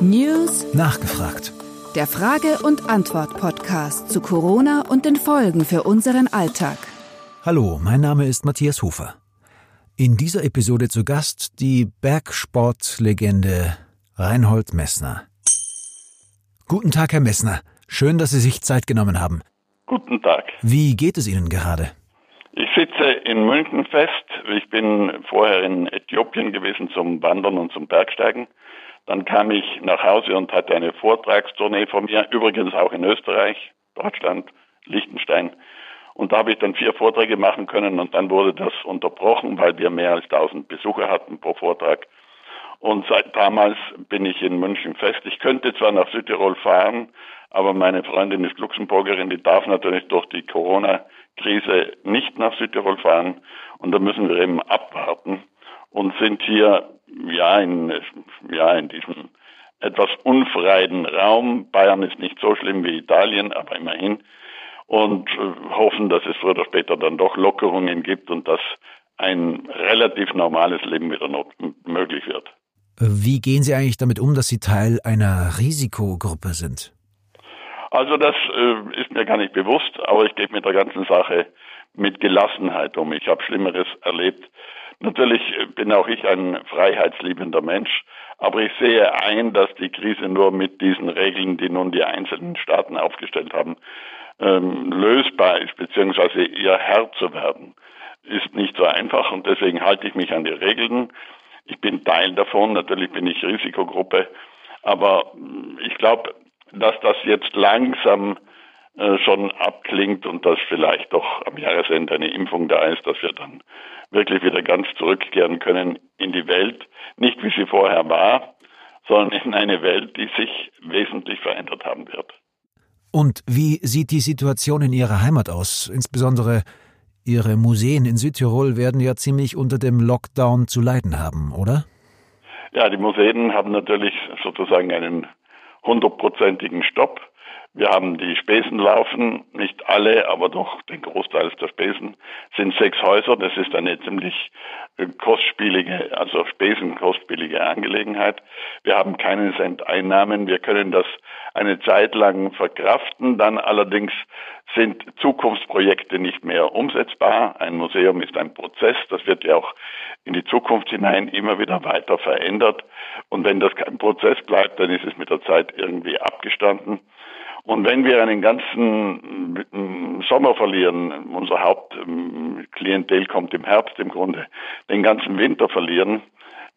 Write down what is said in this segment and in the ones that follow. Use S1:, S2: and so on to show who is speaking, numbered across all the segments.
S1: News
S2: Nachgefragt.
S1: Der Frage- und Antwort-Podcast zu Corona und den Folgen für unseren Alltag.
S2: Hallo, mein Name ist Matthias Hofer. In dieser Episode zu Gast die Bergsportlegende Reinhold Messner. Guten Tag, Herr Messner. Schön, dass Sie sich Zeit genommen haben.
S3: Guten Tag.
S2: Wie geht es Ihnen gerade?
S3: Ich sitze in München fest. Ich bin vorher in Äthiopien gewesen zum Wandern und zum Bergsteigen. Dann kam ich nach Hause und hatte eine Vortragstournee von mir, übrigens auch in Österreich, Deutschland, Liechtenstein. Und da habe ich dann vier Vorträge machen können und dann wurde das unterbrochen, weil wir mehr als 1000 Besucher hatten pro Vortrag. Und seit damals bin ich in München fest. Ich könnte zwar nach Südtirol fahren, aber meine Freundin ist Luxemburgerin, die darf natürlich durch die Corona-Krise nicht nach Südtirol fahren. Und da müssen wir eben abwarten und sind hier, ja, in, ja, in diesem etwas unfreien Raum. Bayern ist nicht so schlimm wie Italien, aber immerhin. Und äh, hoffen, dass es früher oder später dann doch Lockerungen gibt und dass ein relativ normales Leben wieder möglich wird.
S2: Wie gehen Sie eigentlich damit um, dass Sie Teil einer Risikogruppe sind?
S3: Also das äh, ist mir gar nicht bewusst, aber ich gehe mit der ganzen Sache mit Gelassenheit um. Ich habe Schlimmeres erlebt. Natürlich bin auch ich ein freiheitsliebender Mensch, aber ich sehe ein, dass die Krise nur mit diesen Regeln, die nun die einzelnen Staaten aufgestellt haben, ähm, lösbar ist, beziehungsweise ihr Herr zu werden, ist nicht so einfach und deswegen halte ich mich an die Regeln. Ich bin Teil davon, natürlich bin ich Risikogruppe, aber mm, ich glaube, dass das jetzt langsam äh, schon abklingt und dass vielleicht doch am Jahresende eine Impfung da ist, dass wir dann wirklich wieder ganz zurückkehren können in die Welt, nicht wie sie vorher war, sondern in eine Welt, die sich wesentlich verändert haben wird.
S2: Und wie sieht die Situation in Ihrer Heimat aus, insbesondere Ihre Museen in Südtirol werden ja ziemlich unter dem Lockdown zu leiden haben, oder?
S3: Ja, die Museen haben natürlich sozusagen einen hundertprozentigen Stopp. Wir haben die Spesen laufen, nicht alle, aber doch den Großteil der Spesen sind sechs Häuser. Das ist eine ziemlich äh, kostspielige, also spesenkostspielige Angelegenheit. Wir haben keinen Cent Einnahmen. Wir können das eine Zeit lang verkraften. Dann allerdings sind Zukunftsprojekte nicht mehr umsetzbar. Ein Museum ist ein Prozess. Das wird ja auch in die Zukunft hinein immer wieder weiter verändert. Und wenn das kein Prozess bleibt, dann ist es mit der Zeit irgendwie abgestanden. Und wenn wir einen ganzen mm, Sommer verlieren, unser Hauptklientel kommt im Herbst im Grunde, den ganzen Winter verlieren,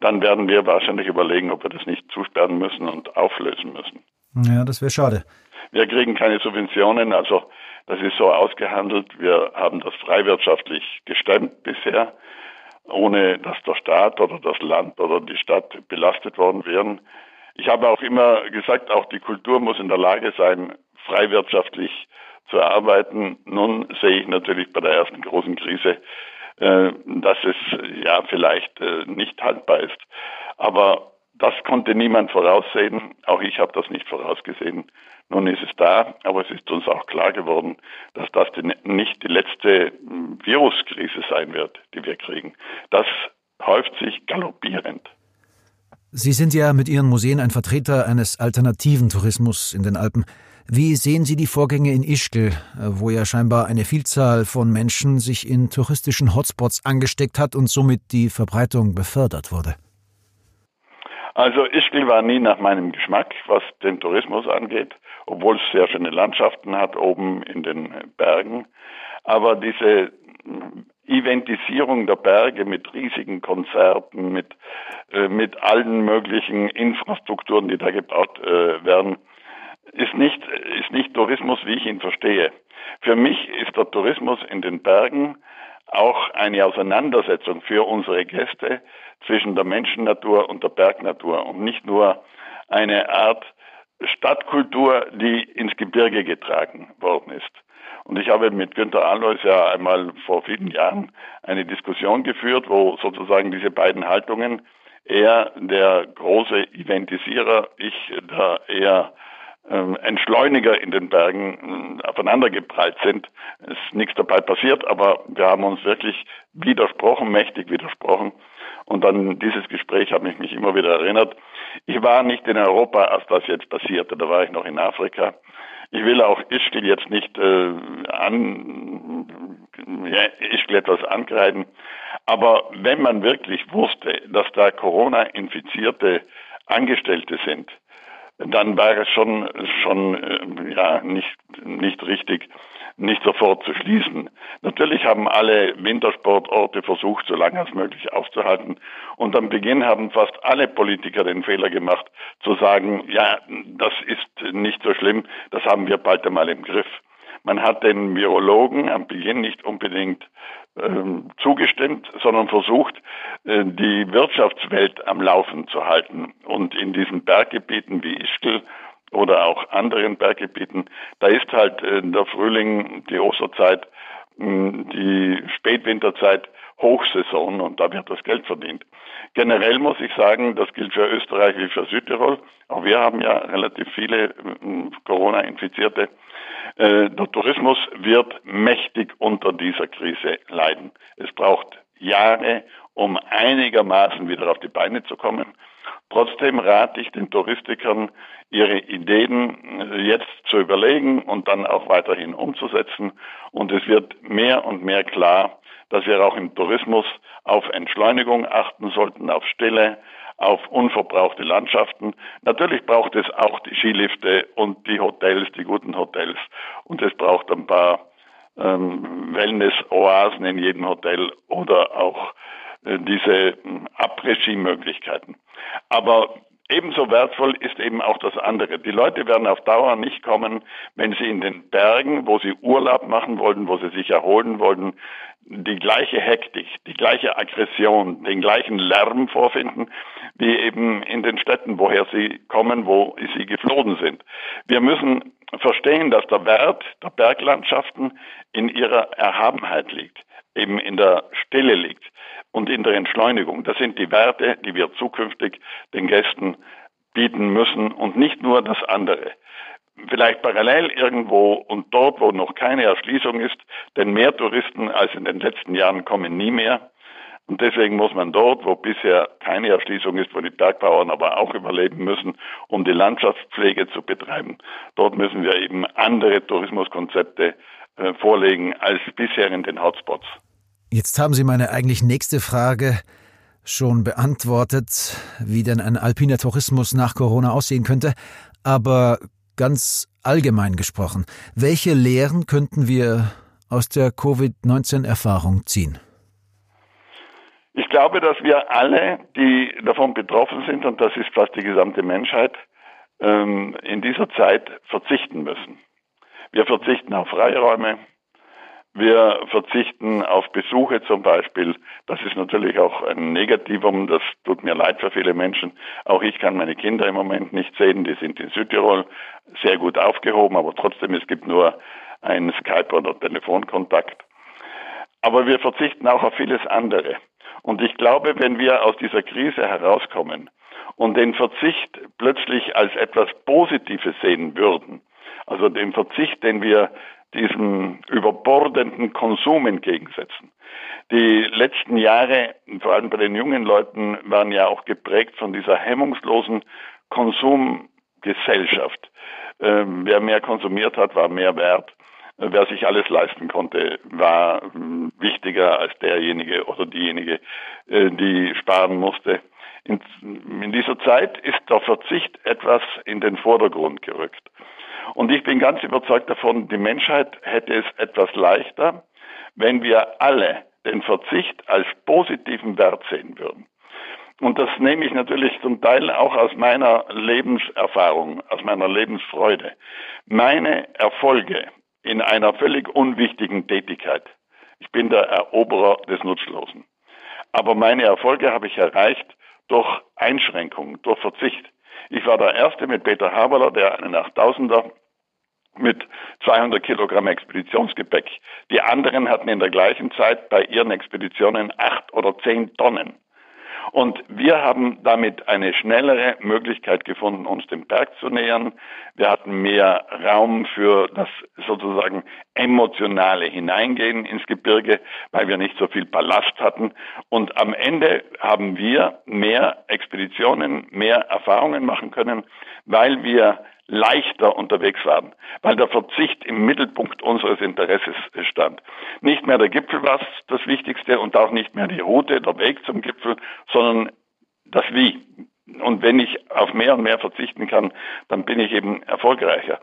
S3: dann werden wir wahrscheinlich überlegen, ob wir das nicht zusperren müssen und auflösen müssen.
S2: Ja, das wäre schade.
S3: Wir kriegen keine Subventionen, also das ist so ausgehandelt. Wir haben das freiwirtschaftlich gestemmt bisher, ohne dass der Staat oder das Land oder die Stadt belastet worden wären. Ich habe auch immer gesagt, auch die Kultur muss in der Lage sein, freiwirtschaftlich zu arbeiten. Nun sehe ich natürlich bei der ersten großen Krise, äh, dass es ja vielleicht äh, nicht haltbar ist. Aber das konnte niemand voraussehen. Auch ich habe das nicht vorausgesehen. Nun ist es da, aber es ist uns auch klar geworden, dass das nicht die letzte hm, Viruskrise sein wird, die wir kriegen. Das häuft sich galoppierend.
S2: Sie sind ja mit Ihren Museen ein Vertreter eines alternativen Tourismus in den Alpen. Wie sehen Sie die Vorgänge in Ischgl, wo ja scheinbar eine Vielzahl von Menschen sich in touristischen Hotspots angesteckt hat und somit die Verbreitung befördert wurde?
S3: Also Ischgl war nie nach meinem Geschmack, was den Tourismus angeht, obwohl es sehr schöne Landschaften hat oben in den Bergen. Aber diese Eventisierung der Berge mit riesigen Konzerten, mit, äh, mit allen möglichen Infrastrukturen, die da gebaut äh, werden, ist nicht, ist nicht Tourismus, wie ich ihn verstehe. Für mich ist der Tourismus in den Bergen auch eine Auseinandersetzung für unsere Gäste zwischen der Menschennatur und der Bergnatur und nicht nur eine Art Stadtkultur, die ins Gebirge getragen worden ist. Und ich habe mit Günter Alois ja einmal vor vielen Jahren eine Diskussion geführt, wo sozusagen diese beiden Haltungen, er der große Eventisierer, ich der eher ähm, Entschleuniger in den Bergen äh, aufeinandergeprallt sind. Es ist nichts dabei passiert, aber wir haben uns wirklich widersprochen, mächtig widersprochen. Und dann dieses Gespräch hat mich, mich immer wieder erinnert. Ich war nicht in Europa, als das jetzt passierte, da war ich noch in Afrika. Ich will auch Ischgl jetzt nicht äh, an, ja, Ischgl etwas angreifen, aber wenn man wirklich wusste, dass da Corona-infizierte Angestellte sind, dann wäre es schon, schon äh, ja, nicht, nicht richtig, nicht sofort zu schließen. Natürlich haben alle Wintersportorte versucht, so lange als möglich aufzuhalten. Und am Beginn haben fast alle Politiker den Fehler gemacht, zu sagen, ja, das ist nicht so schlimm, das haben wir bald einmal im Griff. Man hat den Virologen am Beginn nicht unbedingt ähm, zugestimmt, sondern versucht, äh, die Wirtschaftswelt am Laufen zu halten. Und in diesen Berggebieten wie Ischgl oder auch anderen Berggebieten, da ist halt äh, der Frühling, die Osterzeit, die Spätwinterzeit Hochsaison und da wird das Geld verdient. Generell muss ich sagen, das gilt für Österreich wie für Südtirol. Auch wir haben ja relativ viele Corona-Infizierte. Äh, der Tourismus wird mächtig unter dieser Krise leiden. Es braucht Jahre, um einigermaßen wieder auf die Beine zu kommen. Trotzdem rate ich den Touristikern, ihre Ideen äh, jetzt zu überlegen und dann auch weiterhin umzusetzen. Und es wird mehr und mehr klar, dass wir auch im Tourismus auf Entschleunigung achten sollten, auf Stille, auf unverbrauchte Landschaften. Natürlich braucht es auch die Skilifte und die Hotels, die guten Hotels. Und es braucht ein paar ähm, Wellness-Oasen in jedem Hotel oder auch diese hm, Après-Ski-Möglichkeiten. Aber ebenso wertvoll ist eben auch das andere. Die Leute werden auf Dauer nicht kommen, wenn sie in den Bergen, wo sie Urlaub machen wollten, wo sie sich erholen wollten, die gleiche Hektik, die gleiche Aggression, den gleichen Lärm vorfinden, wie eben in den Städten, woher sie kommen, wo sie geflohen sind. Wir müssen verstehen, dass der Wert der Berglandschaften in ihrer Erhabenheit liegt, eben in der Stille liegt und in der Entschleunigung. Das sind die Werte, die wir zukünftig den Gästen bieten müssen und nicht nur das andere. Vielleicht parallel irgendwo und dort, wo noch keine Erschließung ist, denn mehr Touristen als in den letzten Jahren kommen nie mehr. Und deswegen muss man dort, wo bisher keine Erschließung ist, wo die Bergbauern aber auch überleben müssen, um die Landschaftspflege zu betreiben, dort müssen wir eben andere Tourismuskonzepte äh, vorlegen als bisher in den Hotspots.
S2: Jetzt haben Sie meine eigentlich nächste Frage schon beantwortet, wie denn ein alpiner Tourismus nach Corona aussehen könnte. Aber ganz allgemein gesprochen, welche Lehren könnten wir aus der Covid-19-Erfahrung ziehen?
S3: Ich glaube, dass wir alle, die davon betroffen sind, und das ist fast die gesamte Menschheit, ähm, in dieser Zeit verzichten müssen. Wir verzichten auf Freiräume, wir verzichten auf Besuche zum Beispiel. Das ist natürlich auch ein Negativum. Das tut mir leid für viele Menschen. Auch ich kann meine Kinder im Moment nicht sehen. Die sind in Südtirol sehr gut aufgehoben, aber trotzdem, es gibt nur einen Skype- oder Telefonkontakt. Aber wir verzichten auch auf vieles andere. Und ich glaube, wenn wir aus dieser Krise herauskommen und den Verzicht plötzlich als etwas Positives sehen würden, also den Verzicht, den wir diesem überbordenden Konsum entgegensetzen. Die letzten Jahre, vor allem bei den jungen Leuten, waren ja auch geprägt von dieser hemmungslosen Konsumgesellschaft. Ähm, wer mehr konsumiert hat, war mehr wert. Wer sich alles leisten konnte, war ähm, wichtiger als derjenige oder diejenige, äh, die sparen musste. In dieser Zeit ist der Verzicht etwas in den Vordergrund gerückt. Und ich bin ganz überzeugt davon, die Menschheit hätte es etwas leichter, wenn wir alle den Verzicht als positiven Wert sehen würden. Und das nehme ich natürlich zum Teil auch aus meiner Lebenserfahrung, aus meiner Lebensfreude. Meine Erfolge in einer völlig unwichtigen Tätigkeit. Ich bin der Eroberer des Nutzlosen. Aber meine Erfolge habe ich erreicht durch Einschränkungen, durch Verzicht. Ich war der Erste mit Peter Haberler, der einen 8000er mit 200 Kilogramm Expeditionsgepäck. Die anderen hatten in der gleichen Zeit bei ihren Expeditionen acht oder zehn Tonnen. Und wir haben damit eine schnellere Möglichkeit gefunden, uns dem Berg zu nähern. Wir hatten mehr Raum für das sozusagen emotionale Hineingehen ins Gebirge, weil wir nicht so viel Ballast hatten. Und am Ende haben wir mehr Expeditionen, mehr Erfahrungen machen können, weil wir leichter unterwegs waren, weil der Verzicht im Mittelpunkt unseres Interesses stand. Nicht mehr der Gipfel war das Wichtigste und auch nicht mehr die Route, der Weg zum Gipfel, sondern das Wie. Und wenn ich auf mehr und mehr verzichten kann, dann bin ich eben erfolgreicher.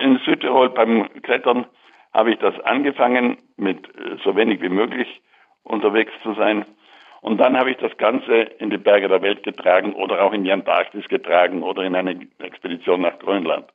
S3: In Südtirol beim Klettern habe ich das angefangen, mit äh, so wenig wie möglich unterwegs zu sein. Und dann habe ich das Ganze in die Berge der Welt getragen oder auch in die Antarktis getragen oder in eine Expedition nach Grönland.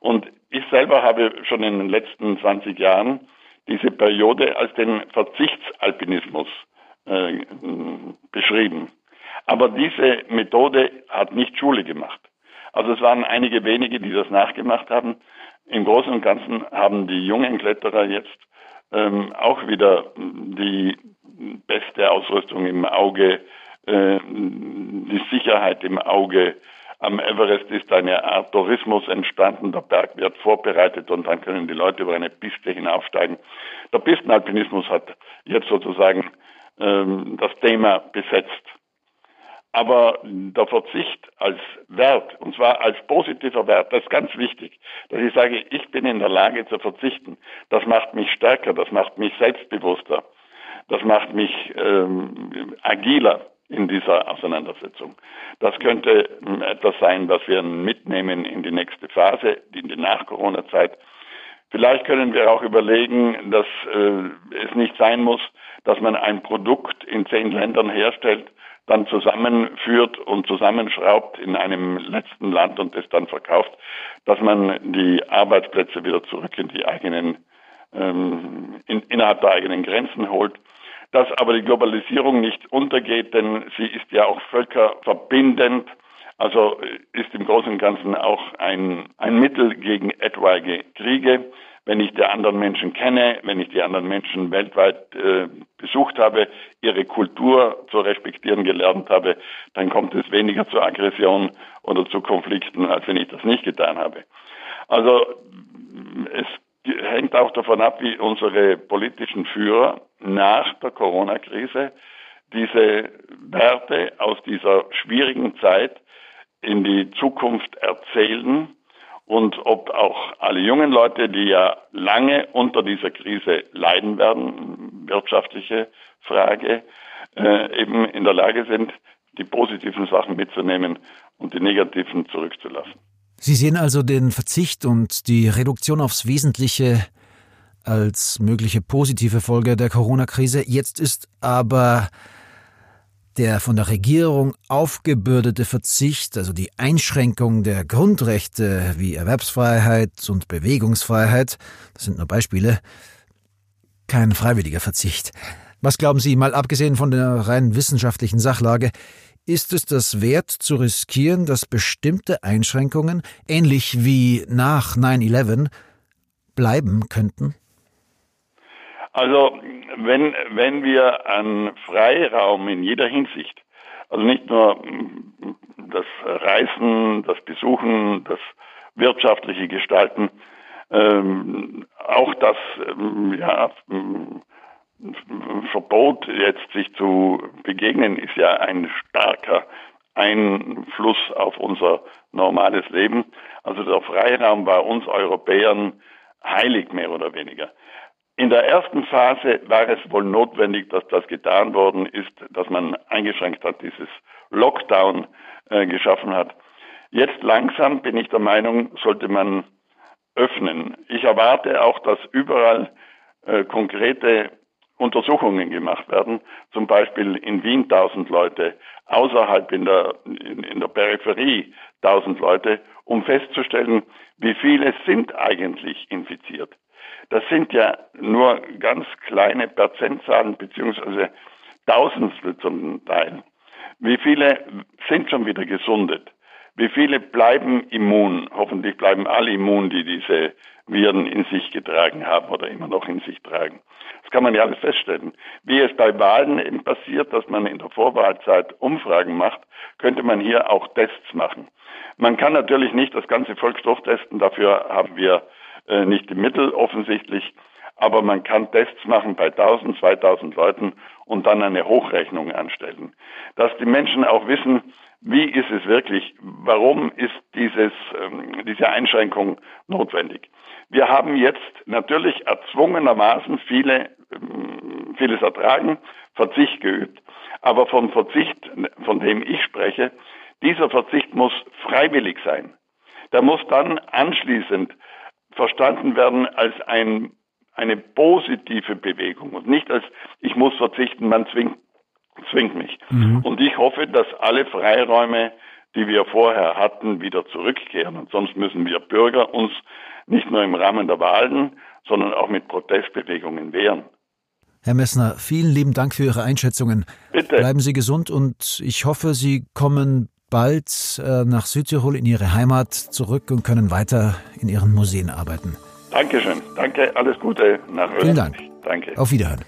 S3: Und ich selber habe schon in den letzten 20 Jahren diese Periode als den Verzichtsalpinismus äh, beschrieben. Aber diese Methode hat nicht Schule gemacht. Also es waren einige wenige, die das nachgemacht haben. Im Großen und Ganzen haben die jungen Kletterer jetzt ähm, auch wieder die beste Ausrüstung im Auge, äh, die Sicherheit im Auge. Am Everest ist eine Art Tourismus entstanden. Der Berg wird vorbereitet und dann können die Leute über eine Piste hinaufsteigen. Der Pistenalpinismus hat jetzt sozusagen ähm, das Thema besetzt. Aber der Verzicht als Wert, und zwar als positiver Wert, das ist ganz wichtig, dass ich sage, ich bin in der Lage zu verzichten. Das macht mich stärker, das macht mich selbstbewusster. Das macht mich ähm, agiler in dieser Auseinandersetzung. Das könnte ähm, etwas sein, was wir mitnehmen in die nächste Phase, in die Nach-Corona-Zeit. Vielleicht können wir auch überlegen, dass äh, es nicht sein muss, dass man ein Produkt in zehn Ländern herstellt, dann zusammenführt und zusammenschraubt in einem letzten Land und es dann verkauft, dass man die Arbeitsplätze wieder zurück in die eigenen, ähm, in, innerhalb der eigenen Grenzen holt dass aber die Globalisierung nicht untergeht, denn sie ist ja auch völkerverbindend, also ist im Großen und Ganzen auch ein, ein Mittel gegen etwaige Kriege. Wenn ich die anderen Menschen kenne, wenn ich die anderen Menschen weltweit äh, besucht habe, ihre Kultur zu respektieren gelernt habe, dann kommt es weniger zur Aggression oder zu Konflikten, als wenn ich das nicht getan habe. Also es hängt auch davon ab, wie unsere politischen Führer nach der Corona-Krise diese Werte aus dieser schwierigen Zeit in die Zukunft erzählen und ob auch alle jungen Leute, die ja lange unter dieser Krise leiden werden, wirtschaftliche Frage, äh, eben in der Lage sind, die positiven Sachen mitzunehmen und die negativen zurückzulassen.
S2: Sie sehen also den Verzicht und die Reduktion aufs Wesentliche als mögliche positive Folge der Corona-Krise. Jetzt ist aber der von der Regierung aufgebürdete Verzicht, also die Einschränkung der Grundrechte wie Erwerbsfreiheit und Bewegungsfreiheit, das sind nur Beispiele, kein freiwilliger Verzicht. Was glauben Sie, mal abgesehen von der rein wissenschaftlichen Sachlage, ist es das wert zu riskieren, dass bestimmte Einschränkungen, ähnlich wie nach 9-11, bleiben könnten?
S3: Also wenn, wenn wir an Freiraum in jeder Hinsicht, also nicht nur das Reisen, das Besuchen, das wirtschaftliche Gestalten, ähm, auch das ähm, ja, Verbot, jetzt sich zu begegnen, ist ja ein starker Einfluss auf unser normales Leben. Also der Freiraum war uns Europäern heilig, mehr oder weniger. In der ersten Phase war es wohl notwendig, dass das getan worden ist, dass man eingeschränkt hat, dieses Lockdown äh, geschaffen hat. Jetzt langsam bin ich der Meinung, sollte man öffnen. Ich erwarte auch, dass überall äh, konkrete Untersuchungen gemacht werden, zum Beispiel in Wien 1000 Leute, außerhalb in der, in, in der Peripherie 1000 Leute, um festzustellen, wie viele sind eigentlich infiziert. Das sind ja nur ganz kleine Prozentzahlen beziehungsweise Tausendstel zum Teil. Wie viele sind schon wieder gesundet? Wie viele bleiben immun? Hoffentlich bleiben alle immun, die diese Viren in sich getragen haben oder immer noch in sich tragen. Das kann man ja alles feststellen. Wie es bei Wahlen eben passiert, dass man in der Vorwahlzeit Umfragen macht, könnte man hier auch Tests machen. Man kann natürlich nicht das ganze Volk durchtesten, dafür haben wir äh, nicht die Mittel offensichtlich, aber man kann Tests machen bei 1000, 2000 Leuten und dann eine Hochrechnung anstellen. Dass die Menschen auch wissen, wie ist es wirklich, warum ist dieses, ähm, diese Einschränkung notwendig. Wir haben jetzt natürlich erzwungenermaßen viele, ähm, vieles ertragen, Verzicht geübt. Aber vom Verzicht, von dem ich spreche, dieser Verzicht muss freiwillig sein. Der muss dann anschließend verstanden werden als ein, eine positive Bewegung und nicht als ich muss verzichten, man zwingt, zwingt mich. Mhm. Und ich hoffe, dass alle Freiräume, die wir vorher hatten, wieder zurückkehren. Und sonst müssen wir Bürger uns nicht nur im Rahmen der Wahlen, sondern auch mit Protestbewegungen wehren.
S2: Herr Messner, vielen lieben Dank für Ihre Einschätzungen.
S3: Bitte.
S2: Bleiben Sie gesund und ich hoffe, Sie kommen bald äh, nach Südtirol in Ihre Heimat zurück und können weiter in Ihren Museen arbeiten.
S3: Dankeschön. Danke. Alles Gute
S2: nach Österreich. Vielen Dank.
S3: Danke.
S2: Auf Wiederhören.